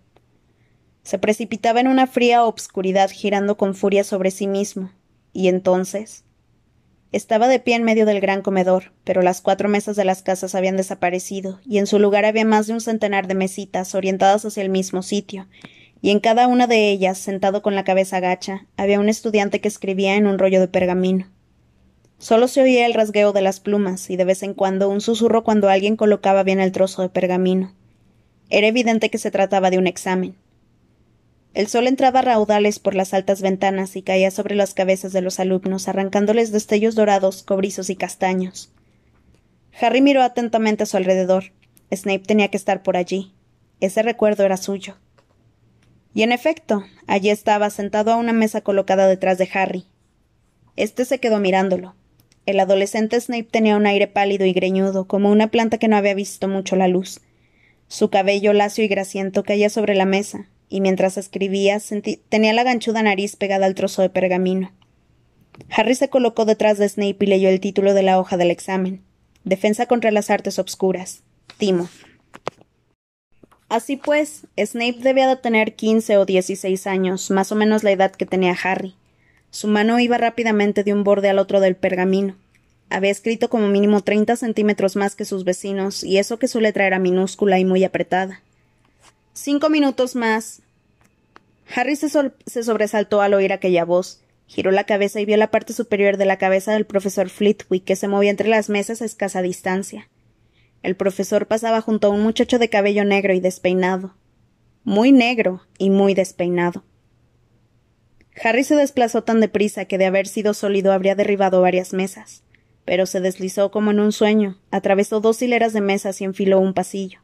Se precipitaba en una fría obscuridad girando con furia sobre sí mismo, y entonces estaba de pie en medio del gran comedor, pero las cuatro mesas de las casas habían desaparecido, y en su lugar había más de un centenar de mesitas orientadas hacia el mismo sitio, y en cada una de ellas, sentado con la cabeza gacha, había un estudiante que escribía en un rollo de pergamino. Solo se oía el rasgueo de las plumas y de vez en cuando un susurro cuando alguien colocaba bien el trozo de pergamino. Era evidente que se trataba de un examen. El sol entraba a raudales por las altas ventanas y caía sobre las cabezas de los alumnos, arrancándoles destellos dorados, cobrizos y castaños. Harry miró atentamente a su alrededor. Snape tenía que estar por allí. Ese recuerdo era suyo. Y en efecto, allí estaba, sentado a una mesa colocada detrás de Harry. Este se quedó mirándolo. El adolescente Snape tenía un aire pálido y greñudo, como una planta que no había visto mucho la luz. Su cabello lacio y grasiento caía sobre la mesa, y mientras escribía tenía la ganchuda nariz pegada al trozo de pergamino. Harry se colocó detrás de Snape y leyó el título de la hoja del examen. Defensa contra las artes obscuras. Timo. Así pues, Snape debía de tener quince o dieciséis años, más o menos la edad que tenía Harry. Su mano iba rápidamente de un borde al otro del pergamino. Había escrito como mínimo treinta centímetros más que sus vecinos, y eso que su letra era minúscula y muy apretada. Cinco minutos más, Harry se, sobresaltó al oír aquella voz. Giró la cabeza y vio la parte superior de la cabeza del profesor Flitwick que se movía entre las mesas a escasa distancia. El profesor pasaba junto a un muchacho de cabello negro y despeinado. Muy negro y muy despeinado. Harry se desplazó tan deprisa que de haber sido sólido habría derribado varias mesas, pero se deslizó como en un sueño, atravesó dos hileras de mesas y enfiló un pasillo.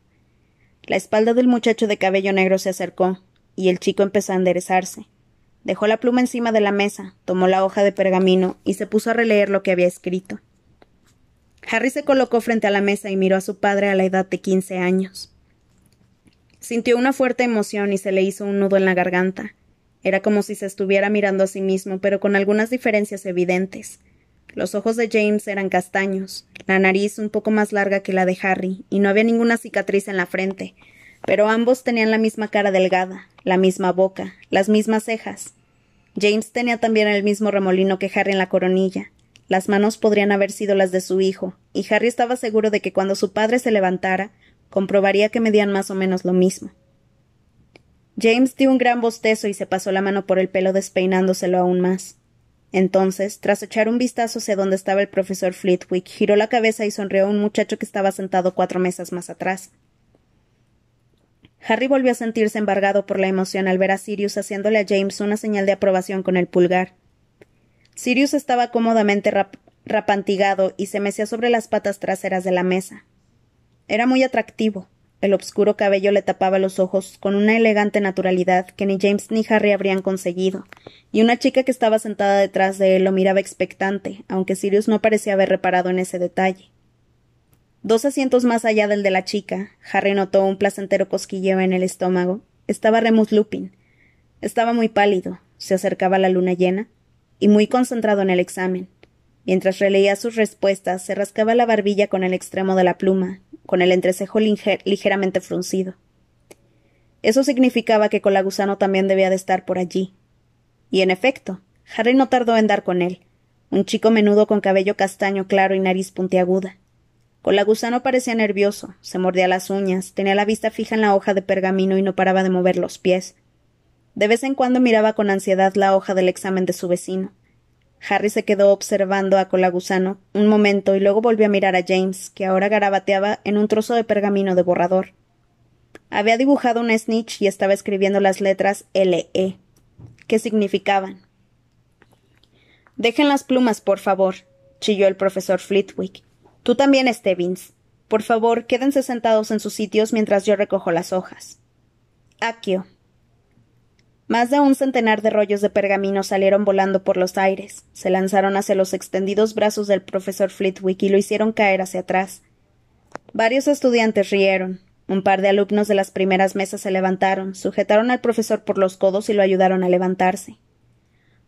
La espalda del muchacho de cabello negro se acercó, y el chico empezó a enderezarse. Dejó la pluma encima de la mesa, tomó la hoja de pergamino y se puso a releer lo que había escrito. Harry se colocó frente a la mesa y miró a su padre a la edad de quince años. Sintió una fuerte emoción y se le hizo un nudo en la garganta. Era como si se estuviera mirando a sí mismo, pero con algunas diferencias evidentes. Los ojos de James eran castaños, la nariz un poco más larga que la de Harry, y no había ninguna cicatriz en la frente, pero ambos tenían la misma cara delgada, la misma boca, las mismas cejas. James tenía también el mismo remolino que Harry en la coronilla. Las manos podrían haber sido las de su hijo, y Harry estaba seguro de que cuando su padre se levantara, comprobaría que medían más o menos lo mismo. James dio un gran bostezo y se pasó la mano por el pelo despeinándoselo aún más. Entonces, tras echar un vistazo hacia donde estaba el profesor Flitwick, giró la cabeza y sonrió a un muchacho que estaba sentado cuatro mesas más atrás. Harry volvió a sentirse embargado por la emoción al ver a Sirius haciéndole a James una señal de aprobación con el pulgar. Sirius estaba cómodamente rapantigado y se mecía sobre las patas traseras de la mesa. Era muy atractivo, el obscuro cabello le tapaba los ojos con una elegante naturalidad que ni James ni Harry habrían conseguido, y una chica que estaba sentada detrás de él lo miraba expectante, aunque Sirius no parecía haber reparado en ese detalle. Dos asientos más allá del de la chica, Harry notó un placentero cosquilleo en el estómago. Estaba Remus Lupin. Estaba muy pálido, se acercaba la luna llena, y muy concentrado en el examen. Mientras releía sus respuestas, se rascaba la barbilla con el extremo de la pluma, con el entrecejo ligeramente fruncido. Eso significaba que Colagusano también debía de estar por allí. Y en efecto, Harry no tardó en dar con él, un chico menudo con cabello castaño claro y nariz puntiaguda. Colagusano parecía nervioso, se mordía las uñas, tenía la vista fija en la hoja de pergamino y no paraba de mover los pies. De vez en cuando miraba con ansiedad la hoja del examen de su vecino. Harry se quedó observando a Colagusano un momento y luego volvió a mirar a James, que ahora garabateaba en un trozo de pergamino de borrador. Había dibujado un snitch y estaba escribiendo las letras L-E. ¿Qué significaban? Dejen las plumas, por favor, chilló el profesor Flitwick. Tú también, Stebbins. Por favor, quédense sentados en sus sitios mientras yo recojo las hojas. Aquio, más de un centenar de rollos de pergamino salieron volando por los aires, se lanzaron hacia los extendidos brazos del profesor Flitwick y lo hicieron caer hacia atrás. Varios estudiantes rieron. Un par de alumnos de las primeras mesas se levantaron, sujetaron al profesor por los codos y lo ayudaron a levantarse.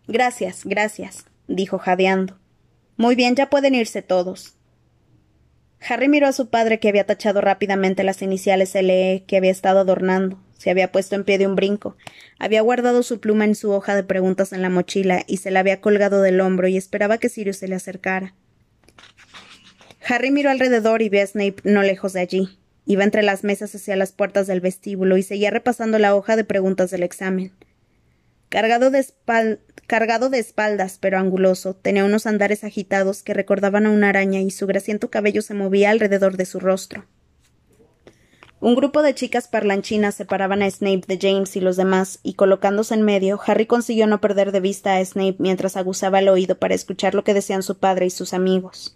Gracias, gracias, dijo jadeando. Muy bien, ya pueden irse todos. Harry miró a su padre que había tachado rápidamente las iniciales LE que había estado adornando. Se había puesto en pie de un brinco, había guardado su pluma en su hoja de preguntas en la mochila y se la había colgado del hombro y esperaba que Sirius se le acercara. Harry miró alrededor y vio a Snape no lejos de allí. Iba entre las mesas hacia las puertas del vestíbulo y seguía repasando la hoja de preguntas del examen. Cargado de, cargado de espaldas, pero anguloso, tenía unos andares agitados que recordaban a una araña y su grasiento cabello se movía alrededor de su rostro. Un grupo de chicas parlanchinas separaban a Snape de James y los demás, y colocándose en medio, Harry consiguió no perder de vista a Snape mientras aguzaba el oído para escuchar lo que decían su padre y sus amigos.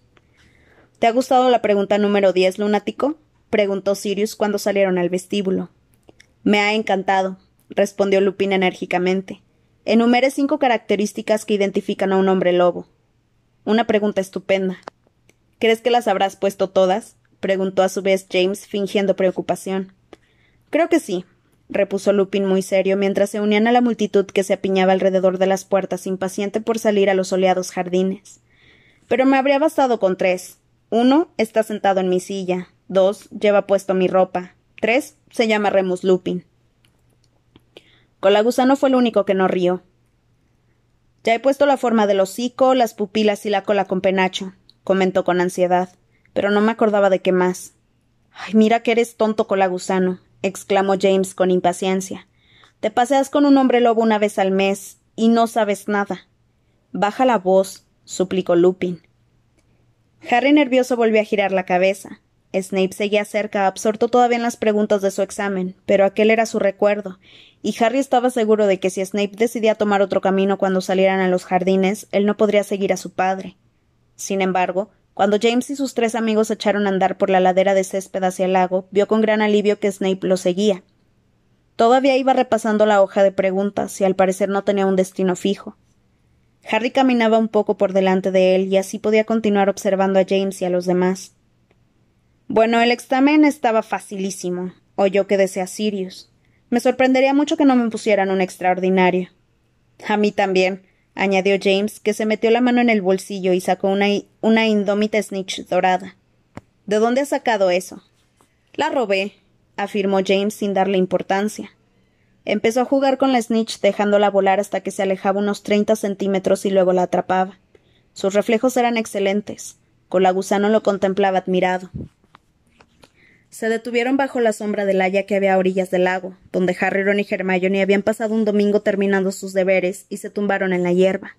¿Te ha gustado la pregunta número diez, lunático? preguntó Sirius cuando salieron al vestíbulo. Me ha encantado, respondió Lupin enérgicamente. Enumere cinco características que identifican a un hombre lobo. Una pregunta estupenda. ¿Crees que las habrás puesto todas? Preguntó a su vez James, fingiendo preocupación. Creo que sí, repuso Lupin muy serio mientras se unían a la multitud que se apiñaba alrededor de las puertas, impaciente por salir a los soleados jardines. Pero me habría bastado con tres. Uno está sentado en mi silla. Dos lleva puesto mi ropa. Tres se llama Remus Lupin. Colagusano fue el único que no rió. Ya he puesto la forma del hocico, las pupilas y la cola con penacho, comentó con ansiedad pero no me acordaba de qué más. Ay, mira que eres tonto colagusano, exclamó James con impaciencia. Te paseas con un hombre lobo una vez al mes y no sabes nada. Baja la voz, suplicó Lupin. Harry nervioso volvió a girar la cabeza. Snape seguía cerca, absorto todavía en las preguntas de su examen, pero aquel era su recuerdo, y Harry estaba seguro de que si Snape decidía tomar otro camino cuando salieran a los jardines, él no podría seguir a su padre. Sin embargo, cuando James y sus tres amigos echaron a andar por la ladera de césped hacia el lago, vio con gran alivio que Snape lo seguía. Todavía iba repasando la hoja de preguntas y al parecer no tenía un destino fijo. Harry caminaba un poco por delante de él y así podía continuar observando a James y a los demás. Bueno, el examen estaba facilísimo, oyó que decía Sirius. Me sorprendería mucho que no me pusieran un extraordinario. A mí también, añadió James, que se metió la mano en el bolsillo y sacó una, una indómita snitch dorada. ¿De dónde has sacado eso? La robé, afirmó James sin darle importancia. Empezó a jugar con la snitch dejándola volar hasta que se alejaba unos treinta centímetros y luego la atrapaba. Sus reflejos eran excelentes. Colagusano lo contemplaba admirado. Se detuvieron bajo la sombra del haya que había a orillas del lago, donde Harry, Ron y Hermione habían pasado un domingo terminando sus deberes y se tumbaron en la hierba.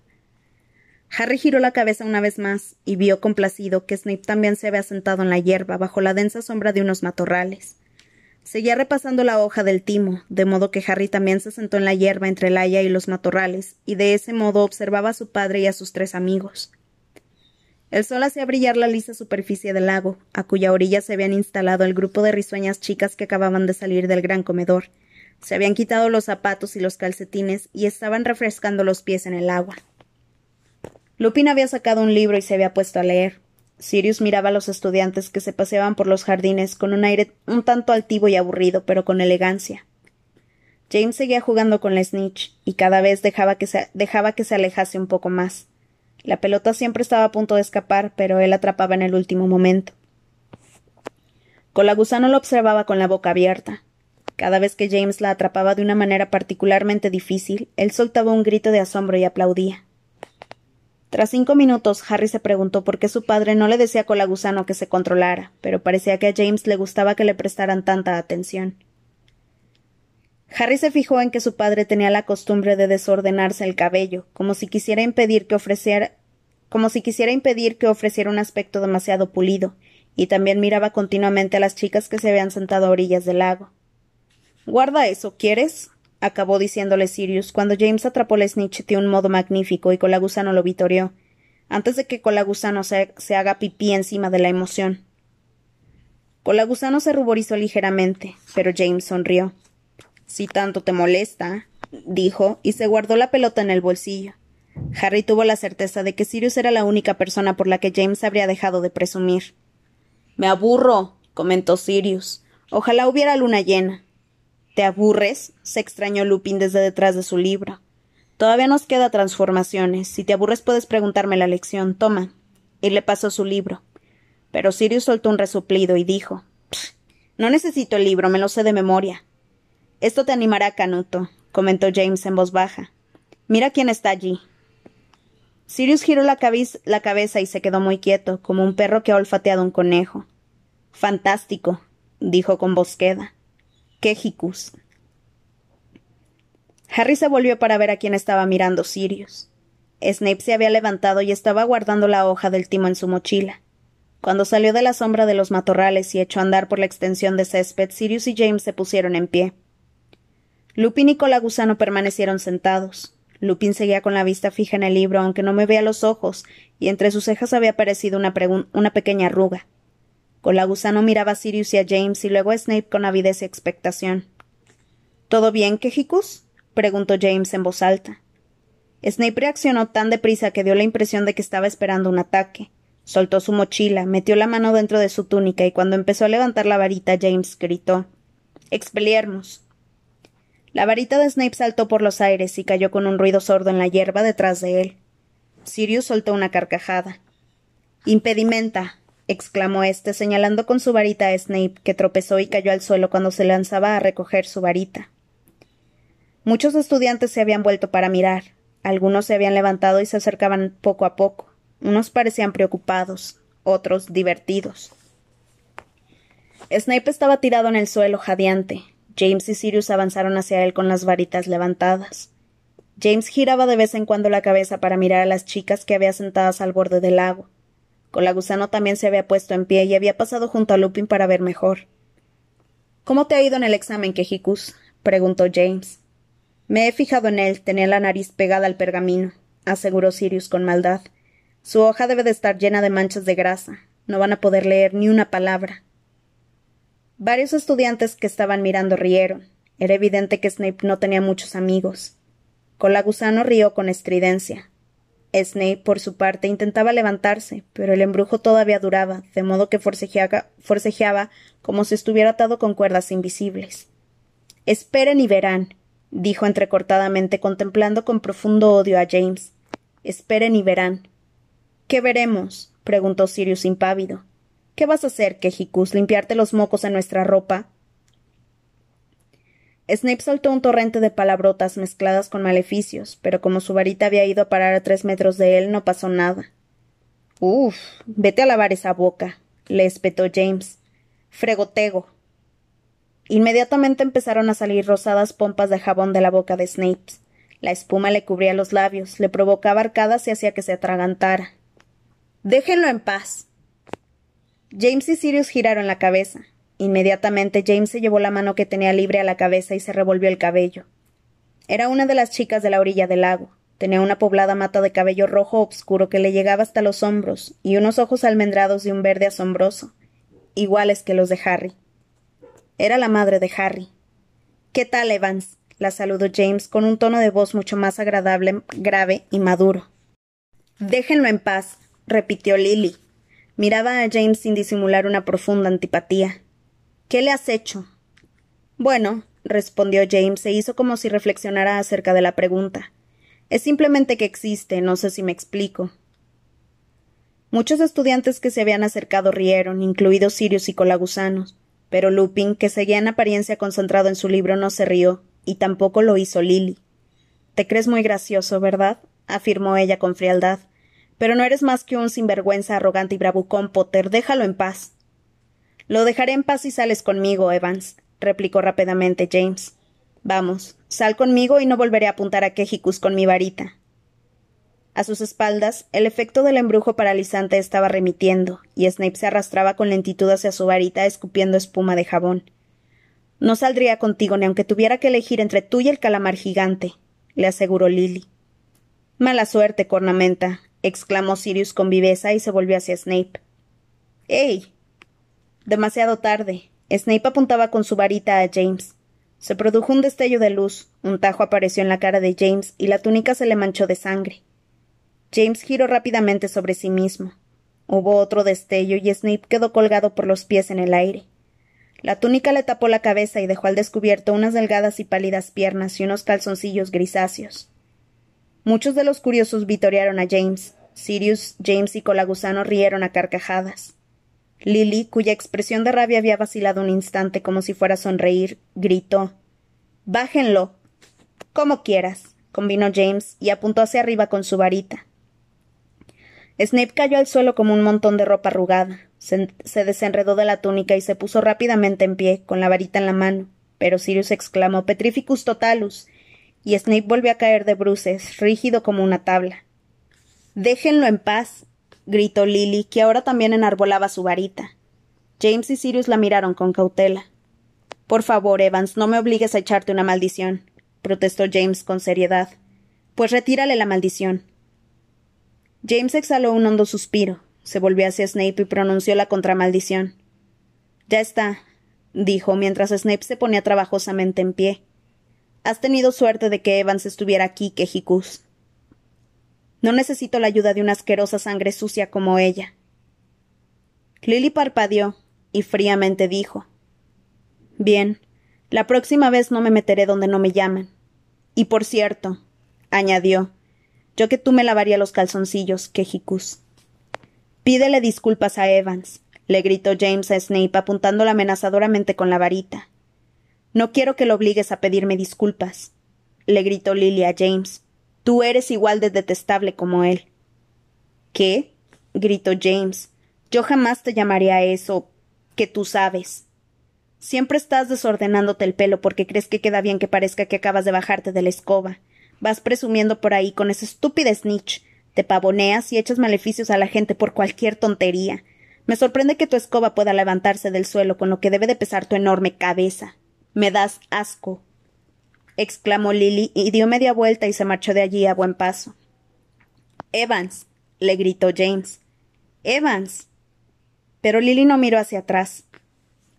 Harry giró la cabeza una vez más y vio complacido que Snape también se había sentado en la hierba bajo la densa sombra de unos matorrales. Seguía repasando la hoja del timo, de modo que Harry también se sentó en la hierba entre el haya y los matorrales, y de ese modo observaba a su padre y a sus tres amigos. El sol hacía brillar la lisa superficie del lago, a cuya orilla se habían instalado el grupo de risueñas chicas que acababan de salir del gran comedor. Se habían quitado los zapatos y los calcetines y estaban refrescando los pies en el agua. Lupin había sacado un libro y se había puesto a leer. Sirius miraba a los estudiantes que se paseaban por los jardines con un aire un tanto altivo y aburrido, pero con elegancia. James seguía jugando con la snitch, y cada vez dejaba que se, dejaba que se alejase un poco más. La pelota siempre estaba a punto de escapar, pero él atrapaba en el último momento. Colagusano lo observaba con la boca abierta. Cada vez que James la atrapaba de una manera particularmente difícil, él soltaba un grito de asombro y aplaudía. Tras cinco minutos, Harry se preguntó por qué su padre no le decía a Colagusano que se controlara, pero parecía que a James le gustaba que le prestaran tanta atención. Harry se fijó en que su padre tenía la costumbre de desordenarse el cabello, como si quisiera impedir que ofreciera como si quisiera impedir que ofreciera un aspecto demasiado pulido, y también miraba continuamente a las chicas que se habían sentado a orillas del lago. Guarda eso, ¿quieres? acabó diciéndole Sirius cuando James atrapó la snitch de un modo magnífico y Colagusano lo vitoreó, antes de que Colagusano se, se haga pipí encima de la emoción. Colagusano se ruborizó ligeramente, pero James sonrió. Si tanto te molesta, dijo, y se guardó la pelota en el bolsillo. Harry tuvo la certeza de que Sirius era la única persona por la que James habría dejado de presumir. Me aburro, comentó Sirius. Ojalá hubiera luna llena. ¿Te aburres? se extrañó Lupin desde detrás de su libro. Todavía nos queda transformaciones. Si te aburres puedes preguntarme la lección. Toma. Y le pasó su libro. Pero Sirius soltó un resoplido y dijo No necesito el libro, me lo sé de memoria. Esto te animará, Canuto, comentó James en voz baja. Mira quién está allí. Sirius giró la, cabeza y se quedó muy quieto, como un perro que ha olfateado un conejo. Fantástico, dijo con voz queda. Harry se volvió para ver a quién estaba mirando Sirius. Snape se había levantado y estaba guardando la hoja del timo en su mochila. Cuando salió de la sombra de los matorrales y echó a andar por la extensión de césped, Sirius y James se pusieron en pie. Lupin y Colagusano permanecieron sentados. Lupin seguía con la vista fija en el libro, aunque no me veía los ojos, y entre sus cejas había aparecido una, pequeña arruga. Colagusano miraba a Sirius y a James y luego a Snape con avidez y expectación. ¿Todo bien, Quejicus? preguntó James en voz alta. Snape reaccionó tan deprisa que dio la impresión de que estaba esperando un ataque. Soltó su mochila, metió la mano dentro de su túnica y cuando empezó a levantar la varita, James gritó Expeliermus. La varita de Snape saltó por los aires y cayó con un ruido sordo en la hierba detrás de él. Sirius soltó una carcajada. Impedimenta, exclamó éste, señalando con su varita a Snape, que tropezó y cayó al suelo cuando se lanzaba a recoger su varita. Muchos estudiantes se habían vuelto para mirar. Algunos se habían levantado y se acercaban poco a poco. Unos parecían preocupados, otros divertidos. Snape estaba tirado en el suelo, jadeante. James y Sirius avanzaron hacia él con las varitas levantadas. James giraba de vez en cuando la cabeza para mirar a las chicas que había sentadas al borde del lago. Colagusano también se había puesto en pie y había pasado junto a Lupin para ver mejor. ¿Cómo te ha ido en el examen, Quejicus? preguntó James. Me he fijado en él, tenía la nariz pegada al pergamino, aseguró Sirius con maldad. Su hoja debe de estar llena de manchas de grasa. No van a poder leer ni una palabra. Varios estudiantes que estaban mirando rieron. Era evidente que Snape no tenía muchos amigos. Colagusano rió con estridencia. Snape, por su parte, intentaba levantarse, pero el embrujo todavía duraba, de modo que forcejeaba, forcejeaba como si estuviera atado con cuerdas invisibles. Esperen y verán, dijo entrecortadamente, contemplando con profundo odio a James. Esperen y verán. ¿Qué veremos? preguntó Sirius impávido. ¿Qué vas a hacer, Quejicus? ¿Limpiarte los mocos en nuestra ropa? Snape soltó un torrente de palabrotas mezcladas con maleficios, pero como su varita había ido a parar a tres metros de él, no pasó nada. Uf, vete a lavar esa boca, le espetó James. Fregotego. Inmediatamente empezaron a salir rosadas pompas de jabón de la boca de Snape. La espuma le cubría los labios, le provocaba arcadas y hacía que se atragantara. Déjenlo en paz. James y Sirius giraron la cabeza. Inmediatamente James se llevó la mano que tenía libre a la cabeza y se revolvió el cabello. Era una de las chicas de la orilla del lago. Tenía una poblada mata de cabello rojo obscuro que le llegaba hasta los hombros y unos ojos almendrados de un verde asombroso, iguales que los de Harry. Era la madre de Harry. ¿Qué tal, Evans? la saludó James con un tono de voz mucho más agradable, grave y maduro. Déjenlo en paz, repitió Lily. Miraba a James sin disimular una profunda antipatía. ¿Qué le has hecho? Bueno, respondió James e hizo como si reflexionara acerca de la pregunta. Es simplemente que existe, no sé si me explico. Muchos estudiantes que se habían acercado rieron, incluidos Sirius y Colagusanos, pero Lupin, que seguía en apariencia concentrado en su libro, no se rió, y tampoco lo hizo Lily. Te crees muy gracioso, ¿verdad? afirmó ella con frialdad. Pero no eres más que un sinvergüenza arrogante y bravucón, Potter. Déjalo en paz. Lo dejaré en paz si sales conmigo, Evans, replicó rápidamente James. Vamos, sal conmigo y no volveré a apuntar a Quejicus con mi varita. A sus espaldas, el efecto del embrujo paralizante estaba remitiendo, y Snape se arrastraba con lentitud hacia su varita escupiendo espuma de jabón. No saldría contigo ni aunque tuviera que elegir entre tú y el calamar gigante, le aseguró Lily. Mala suerte, cornamenta, exclamó Sirius con viveza y se volvió hacia Snape. ¡Ey! Demasiado tarde. Snape apuntaba con su varita a James. Se produjo un destello de luz, un tajo apareció en la cara de James y la túnica se le manchó de sangre. James giró rápidamente sobre sí mismo. Hubo otro destello y Snape quedó colgado por los pies en el aire. La túnica le tapó la cabeza y dejó al descubierto unas delgadas y pálidas piernas y unos calzoncillos grisáceos. Muchos de los curiosos vitorearon a James. Sirius, James y Colagusano rieron a carcajadas. Lily, cuya expresión de rabia había vacilado un instante como si fuera a sonreír, gritó Bájenlo. Como quieras, convino James y apuntó hacia arriba con su varita. Snape cayó al suelo como un montón de ropa arrugada. Se, se, desenredó de la túnica y se puso rápidamente en pie, con la varita en la mano. Pero Sirius exclamó Petrificus totalus. Y Snape volvió a caer de bruces, rígido como una tabla. Déjenlo en paz, gritó Lily, que ahora también enarbolaba su varita. James y Sirius la miraron con cautela. Por favor, Evans, no me obligues a echarte una maldición, protestó James con seriedad. Pues retírale la maldición. James exhaló un hondo suspiro, se volvió hacia Snape y pronunció la contramaldición. Ya está, dijo mientras Snape se ponía trabajosamente en pie. Has tenido suerte de que Evans estuviera aquí, Quejicus. No necesito la ayuda de una asquerosa sangre sucia como ella. Lily parpadeó y fríamente dijo Bien, la próxima vez no me meteré donde no me llaman. Y por cierto, añadió, yo que tú me lavaría los calzoncillos, Quejicus. Pídele disculpas a Evans, le gritó James a Snape apuntándola amenazadoramente con la varita. No quiero que lo obligues a pedirme disculpas, le gritó Lily a James. Tú eres igual de detestable como él. ¿Qué? gritó James. Yo jamás te llamaría a eso que tú sabes. Siempre estás desordenándote el pelo porque crees que queda bien que parezca que acabas de bajarte de la escoba. Vas presumiendo por ahí con ese estúpido snitch. Te pavoneas y echas maleficios a la gente por cualquier tontería. Me sorprende que tu escoba pueda levantarse del suelo con lo que debe de pesar tu enorme cabeza. Me das asco exclamó Lily y dio media vuelta y se marchó de allí a buen paso. Evans. le gritó James. Evans. Pero Lily no miró hacia atrás.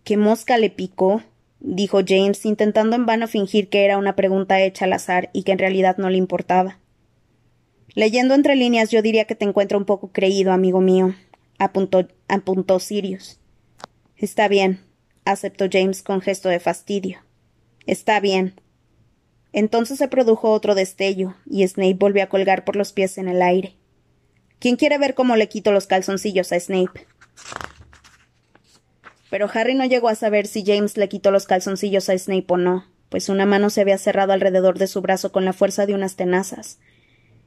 ¿Qué mosca le picó? dijo James, intentando en vano fingir que era una pregunta hecha al azar y que en realidad no le importaba. Leyendo entre líneas, yo diría que te encuentro un poco creído, amigo mío, apuntó, apuntó Sirius. Está bien, aceptó James con gesto de fastidio. Está bien. Entonces se produjo otro destello, y Snape volvió a colgar por los pies en el aire. ¿Quién quiere ver cómo le quito los calzoncillos a Snape? Pero Harry no llegó a saber si James le quitó los calzoncillos a Snape o no, pues una mano se había cerrado alrededor de su brazo con la fuerza de unas tenazas.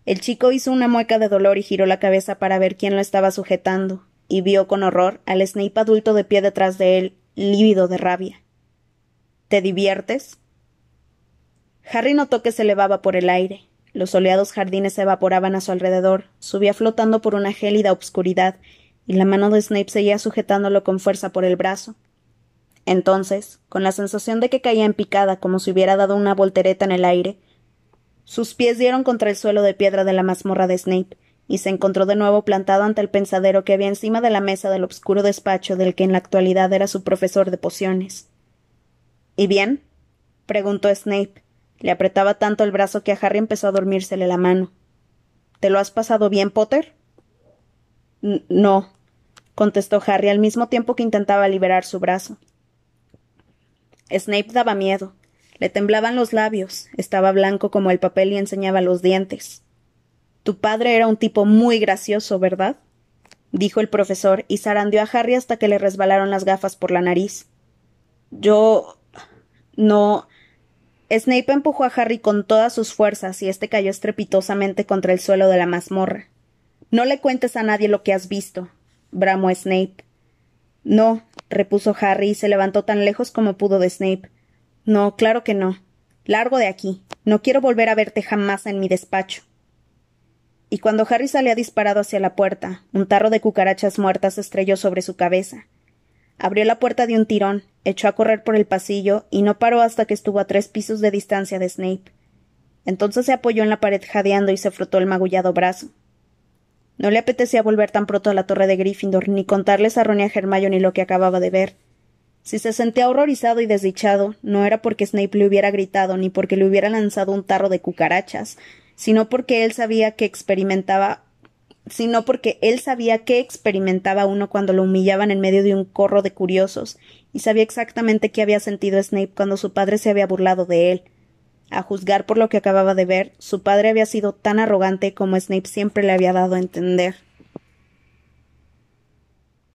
El chico hizo una mueca de dolor y giró la cabeza para ver quién lo estaba sujetando, y vio con horror al Snape adulto de pie detrás de él, lívido de rabia. ¿Te diviertes? Harry notó que se elevaba por el aire. Los soleados jardines se evaporaban a su alrededor, subía flotando por una gélida obscuridad, y la mano de Snape seguía sujetándolo con fuerza por el brazo. Entonces, con la sensación de que caía en picada como si hubiera dado una voltereta en el aire, sus pies dieron contra el suelo de piedra de la mazmorra de Snape, y se encontró de nuevo plantado ante el pensadero que había encima de la mesa del obscuro despacho del que en la actualidad era su profesor de pociones. ¿Y bien? preguntó Snape. Le apretaba tanto el brazo que a Harry empezó a dormírsele la mano. ¿Te lo has pasado bien, Potter? no, contestó Harry al mismo tiempo que intentaba liberar su brazo. Snape daba miedo. Le temblaban los labios, estaba blanco como el papel y enseñaba los dientes. Tu padre era un tipo muy gracioso, ¿verdad? dijo el profesor y zarandeó a Harry hasta que le resbalaron las gafas por la nariz. Yo. no. Snape empujó a Harry con todas sus fuerzas y éste cayó estrepitosamente contra el suelo de la mazmorra. No le cuentes a nadie lo que has visto, bramó Snape. No, repuso Harry y se levantó tan lejos como pudo de Snape. No, claro que no. Largo de aquí. No quiero volver a verte jamás en mi despacho. Y cuando Harry salía disparado hacia la puerta, un tarro de cucarachas muertas estrelló sobre su cabeza. Abrió la puerta de un tirón, echó a correr por el pasillo y no paró hasta que estuvo a tres pisos de distancia de Snape. Entonces se apoyó en la pared jadeando y se frotó el magullado brazo. No le apetecía volver tan pronto a la torre de Gryffindor, ni contarles a Ron y a Hermione lo que acababa de ver. Si se sentía horrorizado y desdichado, no era porque Snape le hubiera gritado ni porque le hubiera lanzado un tarro de cucarachas, sino porque él sabía que experimentaba sino porque él sabía qué experimentaba uno cuando lo humillaban en medio de un corro de curiosos, y sabía exactamente qué había sentido Snape cuando su padre se había burlado de él. A juzgar por lo que acababa de ver, su padre había sido tan arrogante como Snape siempre le había dado a entender.